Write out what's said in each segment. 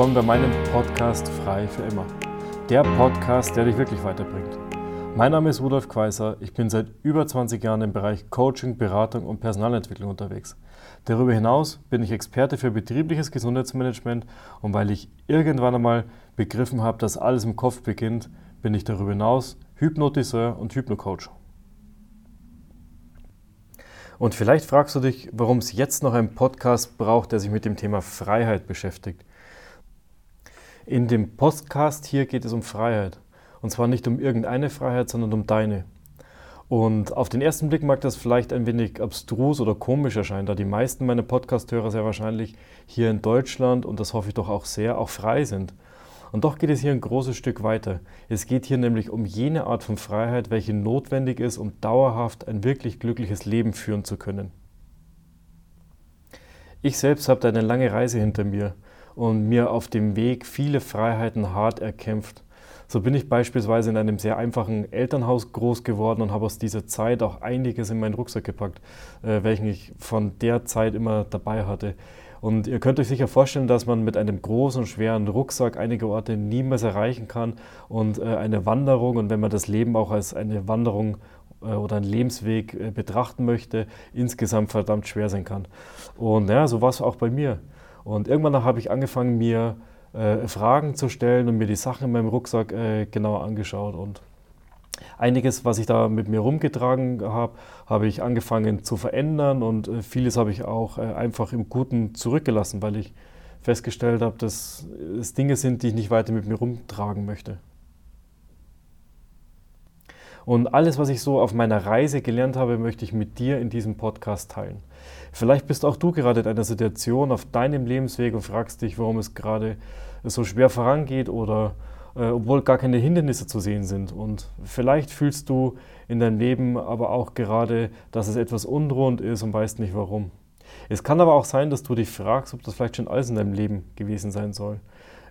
Willkommen bei meinem Podcast Frei für immer. Der Podcast, der dich wirklich weiterbringt. Mein Name ist Rudolf Kweiser. Ich bin seit über 20 Jahren im Bereich Coaching, Beratung und Personalentwicklung unterwegs. Darüber hinaus bin ich Experte für betriebliches Gesundheitsmanagement und weil ich irgendwann einmal begriffen habe, dass alles im Kopf beginnt, bin ich darüber hinaus Hypnotiseur und Hypnocoach. Und vielleicht fragst du dich, warum es jetzt noch einen Podcast braucht, der sich mit dem Thema Freiheit beschäftigt. In dem Podcast hier geht es um Freiheit. Und zwar nicht um irgendeine Freiheit, sondern um deine. Und auf den ersten Blick mag das vielleicht ein wenig abstrus oder komisch erscheinen, da die meisten meiner Podcast-Hörer sehr wahrscheinlich hier in Deutschland, und das hoffe ich doch auch sehr, auch frei sind. Und doch geht es hier ein großes Stück weiter. Es geht hier nämlich um jene Art von Freiheit, welche notwendig ist, um dauerhaft ein wirklich glückliches Leben führen zu können. Ich selbst habe eine lange Reise hinter mir und mir auf dem Weg viele Freiheiten hart erkämpft. So bin ich beispielsweise in einem sehr einfachen Elternhaus groß geworden und habe aus dieser Zeit auch einiges in meinen Rucksack gepackt, äh, welchen ich von der Zeit immer dabei hatte. Und ihr könnt euch sicher vorstellen, dass man mit einem großen, schweren Rucksack einige Orte niemals erreichen kann und äh, eine Wanderung und wenn man das Leben auch als eine Wanderung äh, oder einen Lebensweg äh, betrachten möchte, insgesamt verdammt schwer sein kann. Und ja, so war es auch bei mir. Und irgendwann habe ich angefangen, mir äh, Fragen zu stellen und mir die Sachen in meinem Rucksack äh, genauer angeschaut und Einiges, was ich da mit mir rumgetragen habe, habe ich angefangen zu verändern und äh, vieles habe ich auch äh, einfach im Guten zurückgelassen, weil ich festgestellt habe, dass es Dinge sind, die ich nicht weiter mit mir rumtragen möchte. Und alles, was ich so auf meiner Reise gelernt habe, möchte ich mit dir in diesem Podcast teilen. Vielleicht bist auch du gerade in einer Situation auf deinem Lebensweg und fragst dich, warum es gerade so schwer vorangeht oder äh, obwohl gar keine Hindernisse zu sehen sind. Und vielleicht fühlst du in deinem Leben aber auch gerade, dass es etwas unrund ist und weißt nicht warum. Es kann aber auch sein, dass du dich fragst, ob das vielleicht schon alles in deinem Leben gewesen sein soll.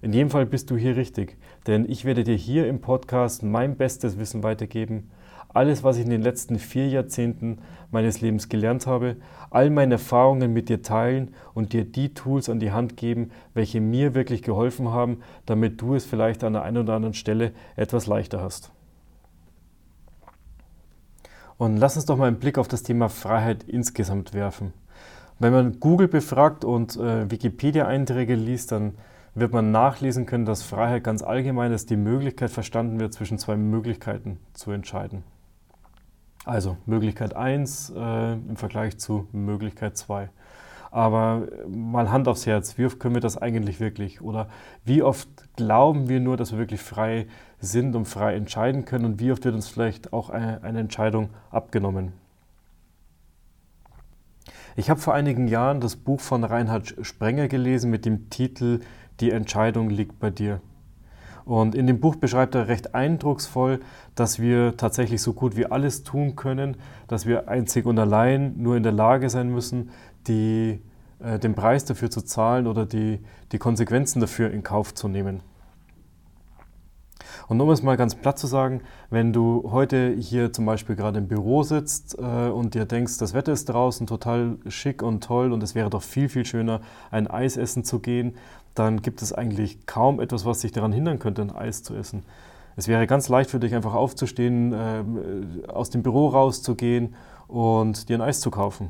In jedem Fall bist du hier richtig, denn ich werde dir hier im Podcast mein bestes Wissen weitergeben, alles, was ich in den letzten vier Jahrzehnten meines Lebens gelernt habe, all meine Erfahrungen mit dir teilen und dir die Tools an die Hand geben, welche mir wirklich geholfen haben, damit du es vielleicht an der einen oder anderen Stelle etwas leichter hast. Und lass uns doch mal einen Blick auf das Thema Freiheit insgesamt werfen. Wenn man Google befragt und äh, Wikipedia-Einträge liest, dann wird man nachlesen können, dass Freiheit ganz allgemein als die Möglichkeit verstanden wird, zwischen zwei Möglichkeiten zu entscheiden. Also Möglichkeit 1 äh, im Vergleich zu Möglichkeit 2. Aber mal Hand aufs Herz, wie oft können wir das eigentlich wirklich? Oder wie oft glauben wir nur, dass wir wirklich frei sind und frei entscheiden können? Und wie oft wird uns vielleicht auch eine Entscheidung abgenommen? Ich habe vor einigen Jahren das Buch von Reinhard Sprenger gelesen mit dem Titel Die Entscheidung liegt bei dir. Und in dem Buch beschreibt er recht eindrucksvoll, dass wir tatsächlich so gut wie alles tun können, dass wir einzig und allein nur in der Lage sein müssen, die, äh, den Preis dafür zu zahlen oder die, die Konsequenzen dafür in Kauf zu nehmen. Und um es mal ganz platt zu sagen, wenn du heute hier zum Beispiel gerade im Büro sitzt äh, und dir denkst, das Wetter ist draußen total schick und toll und es wäre doch viel, viel schöner, ein Eis essen zu gehen, dann gibt es eigentlich kaum etwas, was dich daran hindern könnte, ein Eis zu essen. Es wäre ganz leicht für dich, einfach aufzustehen, äh, aus dem Büro rauszugehen und dir ein Eis zu kaufen.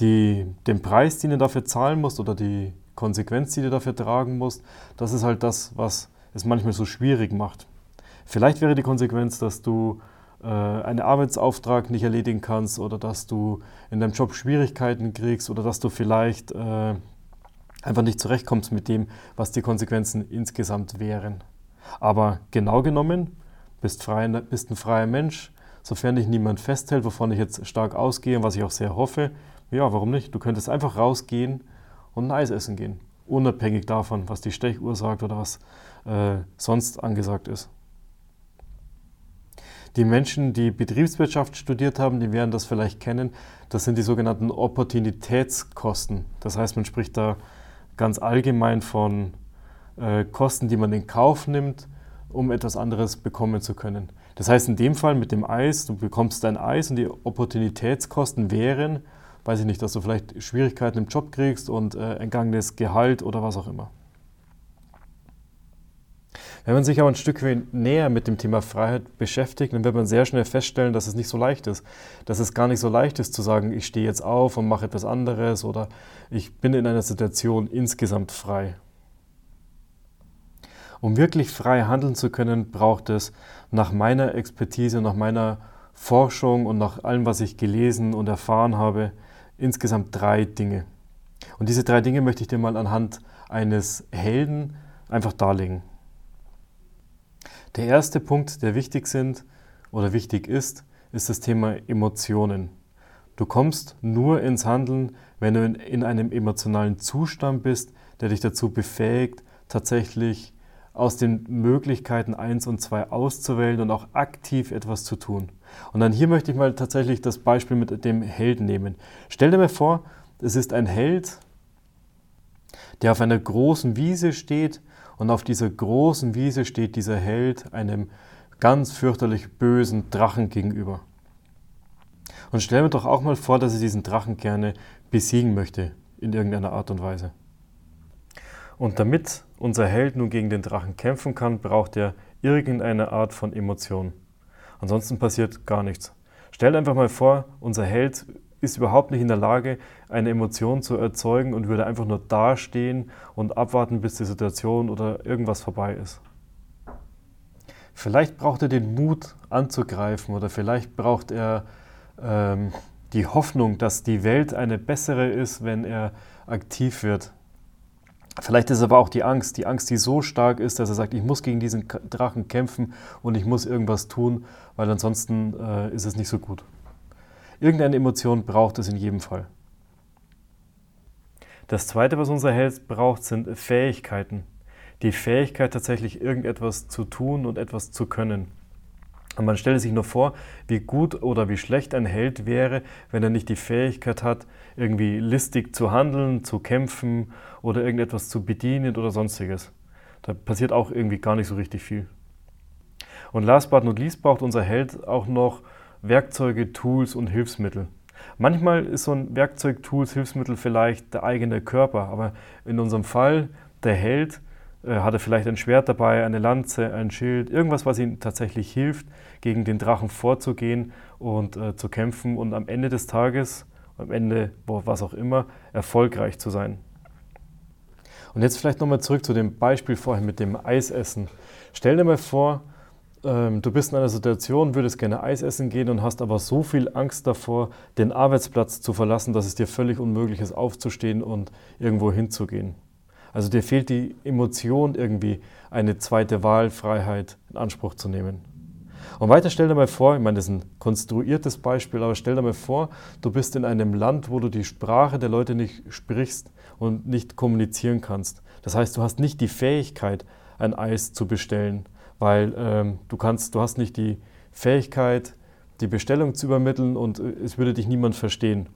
Die, den Preis, den du dafür zahlen musst oder die Konsequenz, die du dafür tragen musst, das ist halt das, was es manchmal so schwierig macht. Vielleicht wäre die Konsequenz, dass du äh, einen Arbeitsauftrag nicht erledigen kannst oder dass du in deinem Job Schwierigkeiten kriegst oder dass du vielleicht äh, einfach nicht zurechtkommst mit dem, was die Konsequenzen insgesamt wären. Aber genau genommen, bist, frei, bist ein freier Mensch, sofern dich niemand festhält, wovon ich jetzt stark ausgehe und was ich auch sehr hoffe, ja, warum nicht? Du könntest einfach rausgehen und ein Eis essen gehen, unabhängig davon, was die Stechuhr sagt oder was äh, sonst angesagt ist. Die Menschen, die Betriebswirtschaft studiert haben, die werden das vielleicht kennen. Das sind die sogenannten Opportunitätskosten. Das heißt, man spricht da ganz allgemein von äh, Kosten, die man in Kauf nimmt, um etwas anderes bekommen zu können. Das heißt in dem Fall mit dem Eis, du bekommst dein Eis und die Opportunitätskosten wären, weiß ich nicht, dass du vielleicht Schwierigkeiten im Job kriegst und äh, entgangenes Gehalt oder was auch immer. Wenn man sich aber ein Stück näher mit dem Thema Freiheit beschäftigt, dann wird man sehr schnell feststellen, dass es nicht so leicht ist. Dass es gar nicht so leicht ist zu sagen, ich stehe jetzt auf und mache etwas anderes oder ich bin in einer Situation insgesamt frei. Um wirklich frei handeln zu können, braucht es nach meiner Expertise, nach meiner Forschung und nach allem, was ich gelesen und erfahren habe, insgesamt drei Dinge. Und diese drei Dinge möchte ich dir mal anhand eines Helden einfach darlegen. Der erste Punkt, der wichtig sind oder wichtig ist, ist das Thema Emotionen. Du kommst nur ins Handeln, wenn du in, einem emotionalen Zustand bist, der dich dazu befähigt, tatsächlich aus den Möglichkeiten 1 und 2 auszuwählen und auch aktiv etwas zu tun. Und dann hier möchte ich mal tatsächlich das Beispiel mit dem Helden nehmen. Stell dir mal vor, es ist ein Held, der auf einer großen Wiese steht und auf dieser großen Wiese steht dieser Held einem ganz fürchterlich bösen Drachen gegenüber. Und stell mir doch auch mal vor, dass er diesen Drachen gerne besiegen möchte, in irgendeiner Art und Weise. Und damit unser Held nun gegen den Drachen kämpfen kann, braucht er irgendeine Art von Emotion. Ansonsten passiert gar nichts. Stell einfach mal vor, unser Held ist überhaupt nicht in der Lage, eine Emotion zu erzeugen und würde einfach nur dastehen und abwarten, bis die Situation oder irgendwas vorbei ist. Vielleicht braucht er den Mut anzugreifen oder vielleicht braucht er ähm, die Hoffnung, dass die Welt eine bessere ist, wenn er aktiv wird. Vielleicht ist aber auch die Angst, die Angst, die so stark ist, dass er sagt, ich muss gegen diesen Drachen kämpfen und ich muss irgendwas tun, weil ansonsten äh, ist es nicht so gut. Irgendeine Emotion braucht es in jedem Fall. Das Zweite, was unser Held braucht, sind Fähigkeiten. Die Fähigkeit, tatsächlich irgendetwas zu tun und etwas zu können. Und man stelle sich nur vor, wie gut oder wie schlecht ein Held wäre, wenn er nicht die Fähigkeit hat, irgendwie listig zu handeln, zu kämpfen oder irgendetwas zu bedienen oder sonstiges. Da passiert auch irgendwie gar nicht so richtig viel. Und last but not least braucht unser Held auch noch Werkzeuge, Tools und Hilfsmittel. Manchmal ist so ein Werkzeug, Tools, Hilfsmittel vielleicht der eigene Körper, aber in unserem Fall, der Held, hat er vielleicht ein Schwert dabei, eine Lanze, ein Schild, irgendwas, was ihm tatsächlich hilft, gegen den Drachen vorzugehen und äh, zu kämpfen und am Ende des Tages, am Ende, was auch immer, erfolgreich zu sein. Und jetzt vielleicht nochmal zurück zu dem Beispiel vorhin mit dem Eisessen. Stell dir mal vor, ähm, du bist in einer Situation, würdest gerne Eis essen gehen und hast aber so viel Angst davor, den Arbeitsplatz zu verlassen, dass es dir völlig unmöglich ist, aufzustehen und irgendwo hinzugehen. Also dir fehlt die Emotion irgendwie, eine zweite Wahlfreiheit in Anspruch zu nehmen. Und weiter stell dir mal vor, ich meine, das ist ein konstruiertes Beispiel, aber stell dir mal vor, du bist in einem Land, wo du die Sprache der Leute nicht sprichst und nicht kommunizieren kannst. Das heißt, du hast nicht die Fähigkeit, ein Eis zu bestellen weil ähm, du kannst, du hast nicht die Fähigkeit, die Bestellung zu übermitteln und äh, es würde dich niemand verstehen.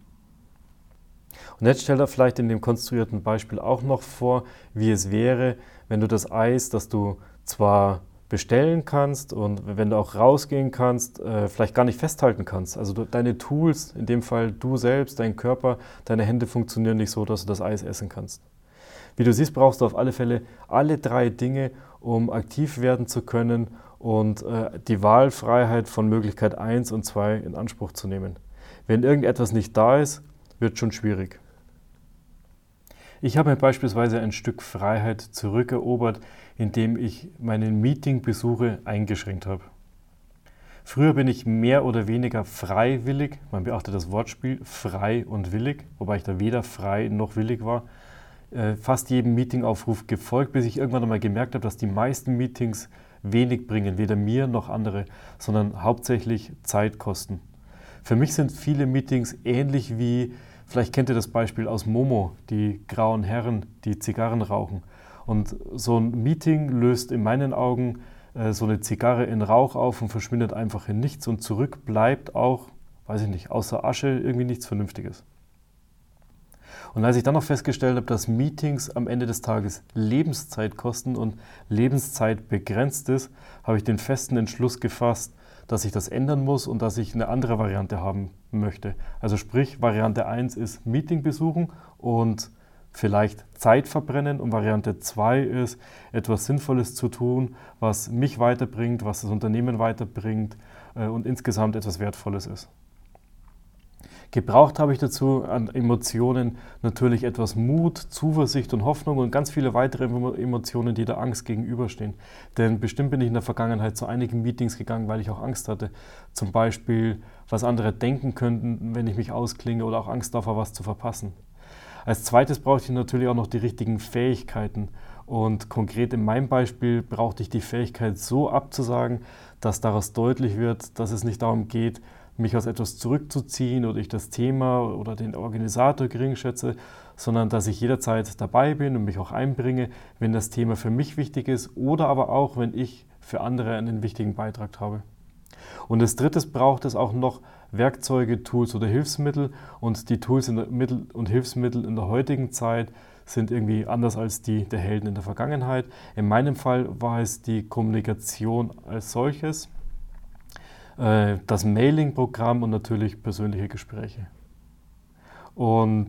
Und jetzt stell dir vielleicht in dem konstruierten Beispiel auch noch vor, wie es wäre, wenn du das Eis, das du zwar bestellen kannst und wenn du auch rausgehen kannst, äh, vielleicht gar nicht festhalten kannst. Also deine Tools, in dem Fall du selbst, dein Körper, deine Hände funktionieren nicht so, dass du das Eis essen kannst. Wie du siehst, brauchst du auf alle Fälle alle drei Dinge, um aktiv werden zu können und äh, die Wahlfreiheit von Möglichkeit 1 und 2 in Anspruch zu nehmen. Wenn irgendetwas nicht da ist, wird schon schwierig. Ich habe mir beispielsweise ein Stück Freiheit zurückerobert, indem ich meinen Meetingbesuche eingeschränkt habe. Früher bin ich mehr oder weniger freiwillig, man beachtet das Wortspiel frei und willig, wobei ich da weder frei noch willig war, äh, fast jedem Meetingaufruf gefolgt, bis ich irgendwann einmal gemerkt habe, dass die meisten Meetings wenig bringen, weder mir noch andere, sondern hauptsächlich Zeit kosten. Für mich sind viele Meetings ähnlich wie, vielleicht kennt ihr das Beispiel aus Momo, die grauen Herren, die Zigarren rauchen. Und so ein Meeting löst in meinen Augen äh, so eine Zigarre in Rauch auf und verschwindet einfach in nichts und zurück bleibt auch, weiß ich nicht, außer Asche irgendwie nichts Vernünftiges. Und als ich dann noch festgestellt habe, dass Meetings am Ende des Tages Lebenszeit kosten und Lebenszeit begrenzt ist, habe ich den festen Entschluss gefasst, dass ich das ändern muss und dass ich eine andere Variante haben möchte. Also sprich, Variante 1 ist Meeting besuchen und vielleicht Zeit verbrennen und Variante 2 ist, etwas Sinnvolles zu tun, was mich weiterbringt, was das Unternehmen weiterbringt äh, und insgesamt etwas Wertvolles ist. Gebraucht habe ich dazu an Emotionen natürlich etwas Mut, Zuversicht und Hoffnung und ganz viele weitere Emotionen, die der Angst gegenüberstehen. Denn bestimmt bin ich in der Vergangenheit zu einigen Meetings gegangen, weil ich auch Angst hatte. Zum Beispiel, was andere denken könnten, wenn ich mich ausklinge oder auch Angst davor, was zu verpassen. Als zweites brauchte ich natürlich auch noch die richtigen Fähigkeiten. Und konkret in meinem Beispiel brauchte ich die Fähigkeit so abzusagen, dass daraus deutlich wird, dass es nicht darum geht, mich aus etwas zurückzuziehen oder ich das Thema oder den Organisator gering schätze, sondern dass ich jederzeit dabei bin und mich auch einbringe, wenn das Thema für mich wichtig ist oder aber auch, wenn ich für andere einen wichtigen Beitrag habe. Und als drittes braucht es auch noch Werkzeuge, Tools oder Hilfsmittel und die Tools und Hilfsmittel in der heutigen Zeit sind irgendwie anders als die der Helden in der Vergangenheit. In meinem Fall war es die Kommunikation als solches äh, das Mailing-Programm und natürlich persönliche Gespräche. Und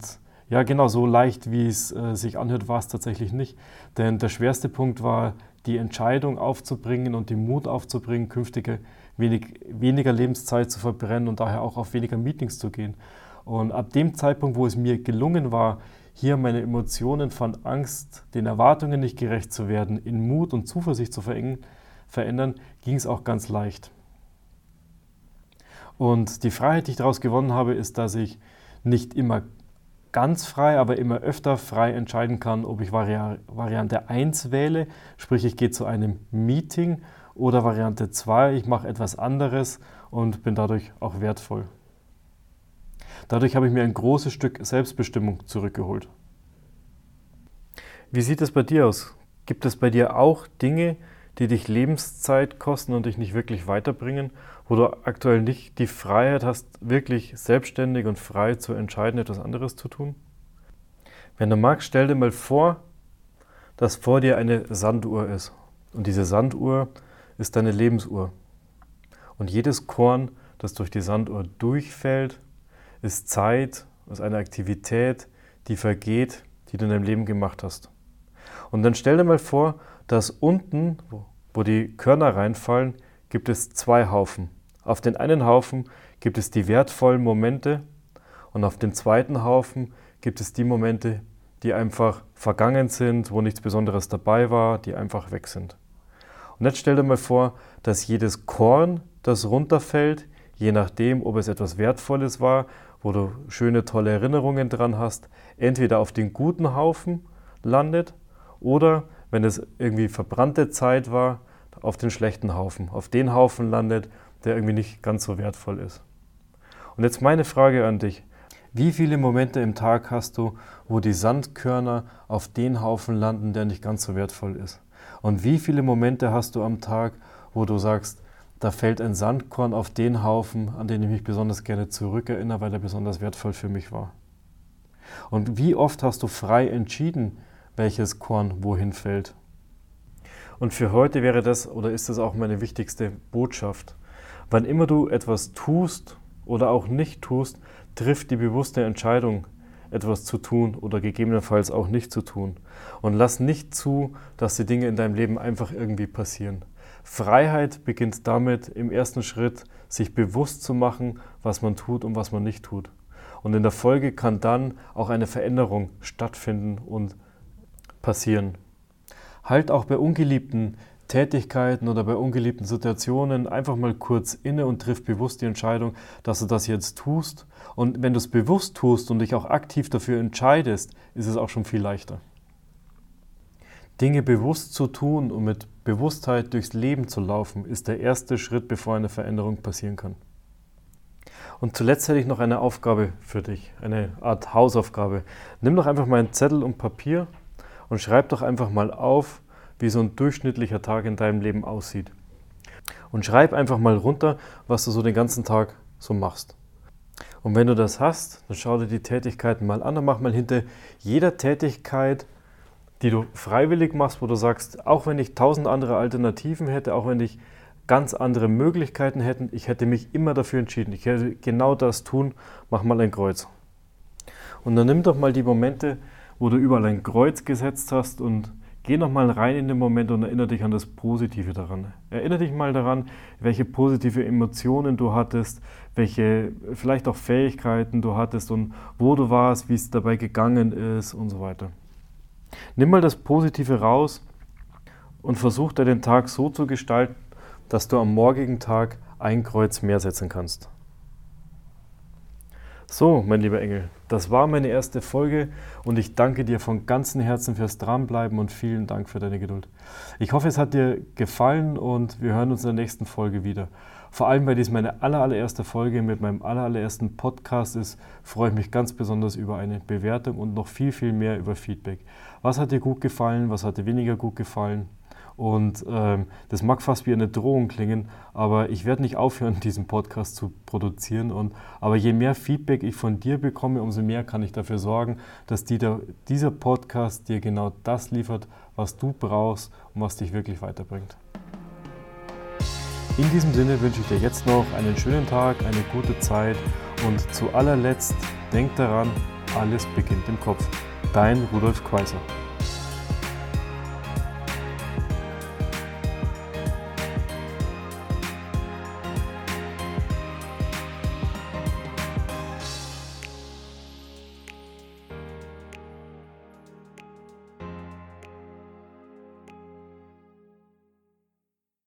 ja, genau so leicht, wie es äh, sich anhört, war es tatsächlich nicht. Denn der schwerste Punkt war, die Entscheidung aufzubringen und den Mut aufzubringen, künftige wenig, weniger Lebenszeit zu verbrennen und daher auch auf weniger Meetings zu gehen. Und ab dem Zeitpunkt, wo es mir gelungen war, hier meine Emotionen von Angst, den Erwartungen nicht gerecht zu werden, in Mut und Zuversicht zu verändern, ging es auch ganz leicht. Und die Freiheit, die ich daraus gewonnen habe, ist, dass ich nicht immer ganz frei, aber immer öfter frei entscheiden kann, ob ich Vari Variante 1 wähle, sprich ich gehe zu einem Meeting, oder Variante 2, ich mache etwas anderes und bin dadurch auch wertvoll. Dadurch habe ich mir ein großes Stück Selbstbestimmung zurückgeholt. Wie sieht es bei dir aus? Gibt es bei dir auch Dinge, die dich Lebenszeit kosten und dich nicht wirklich weiterbringen, wo du aktuell nicht die Freiheit hast, wirklich selbstständig und frei zu entscheiden, etwas anderes zu tun? Wenn du magst, stell dir mal vor, dass vor dir eine Sanduhr ist. Und diese Sanduhr ist deine Lebensuhr. Und jedes Korn, das durch die Sanduhr durchfällt, ist Zeit, ist eine Aktivität, die vergeht, die du in deinem Leben gemacht hast. Und dann stell dir mal vor, dass unten, wo die Körner reinfallen, gibt es zwei Haufen. Auf den einen Haufen gibt es die wertvollen Momente und auf dem zweiten Haufen gibt es die Momente, die einfach vergangen sind, wo nichts Besonderes dabei war, die einfach weg sind. Und jetzt stell dir mal vor, dass jedes Korn, das runterfällt, je nachdem, ob es etwas Wertvolles war, wo du schöne, tolle Erinnerungen dran hast, entweder auf den guten Haufen landet oder wenn es irgendwie verbrannte Zeit war, auf den schlechten Haufen, auf den Haufen landet, der irgendwie nicht ganz so wertvoll ist. Und jetzt meine Frage an dich. Wie viele Momente im Tag hast du, wo die Sandkörner auf den Haufen landen, der nicht ganz so wertvoll ist? Und wie viele Momente hast du am Tag, wo du sagst, da fällt ein Sandkorn auf den Haufen, an den ich mich besonders gerne zurückerinnere, weil er besonders wertvoll für mich war? Und wie oft hast du frei entschieden, welches Korn wohin fällt. Und für heute wäre das oder ist das auch meine wichtigste Botschaft. Wann immer du etwas tust oder auch nicht tust, trifft die bewusste Entscheidung, etwas zu tun oder gegebenenfalls auch nicht zu tun. Und lass nicht zu, dass die Dinge in deinem Leben einfach irgendwie passieren. Freiheit beginnt damit, im ersten Schritt sich bewusst zu machen, was man tut und was man nicht tut. Und in der Folge kann dann auch eine Veränderung stattfinden und passieren. Halt auch bei ungeliebten Tätigkeiten oder bei ungeliebten Situationen einfach mal kurz inne und triff bewusst die Entscheidung, dass du das jetzt tust. Und wenn du es bewusst tust und dich auch aktiv dafür entscheidest, ist es auch schon viel leichter. Dinge bewusst zu tun und mit Bewusstheit durchs Leben zu laufen, ist der erste Schritt, bevor eine Veränderung passieren kann. Und zuletzt hätte ich noch eine Aufgabe für dich, eine Art Hausaufgabe. Nimm doch einfach mal einen Zettel und Papier und schreib doch einfach mal auf, wie so ein durchschnittlicher Tag in deinem Leben aussieht. Und schreib einfach mal runter, was du so den ganzen Tag so machst. Und wenn du das hast, dann schau dir die Tätigkeiten mal an und mach mal hinter jeder Tätigkeit, die du freiwillig machst, wo du sagst, auch wenn ich tausend andere Alternativen hätte, auch wenn ich ganz andere Möglichkeiten hätten. Ich hätte mich immer dafür entschieden. Ich hätte genau das tun, mach mal ein Kreuz. Und dann nimm doch mal die Momente, wo du überall ein Kreuz gesetzt hast und geh noch mal rein in den Moment und erinnere dich an das Positive daran. Erinnere dich mal daran, welche positive Emotionen du hattest, welche vielleicht auch Fähigkeiten du hattest und wo du warst, wie es dabei gegangen ist und so weiter. Nimm mal das Positive raus und versuch dir den Tag so zu gestalten, dass du am morgigen Tag ein Kreuz mehr setzen kannst. So, mein lieber Engel, das war meine erste Folge und ich danke dir von ganzem Herzen fürs Dranbleiben und vielen Dank für deine Geduld. Ich hoffe, es hat dir gefallen und wir hören uns in der nächsten Folge wieder. Vor allem, weil dies meine allererste Folge mit meinem allerersten Podcast ist, freue ich mich ganz besonders über eine Bewertung und noch viel, viel mehr über Feedback. Was hat dir gut gefallen? Was hat dir weniger gut gefallen? Und ähm, das mag fast wie eine Drohung klingen, aber ich werde nicht aufhören, diesen Podcast zu produzieren. Und, aber je mehr Feedback ich von dir bekomme, umso mehr kann ich dafür sorgen, dass die, der, dieser Podcast dir genau das liefert, was du brauchst und was dich wirklich weiterbringt. In diesem Sinne wünsche ich dir jetzt noch einen schönen Tag, eine gute Zeit und zu allerletzt denk daran, alles beginnt im Kopf. Dein Rudolf Kweiser.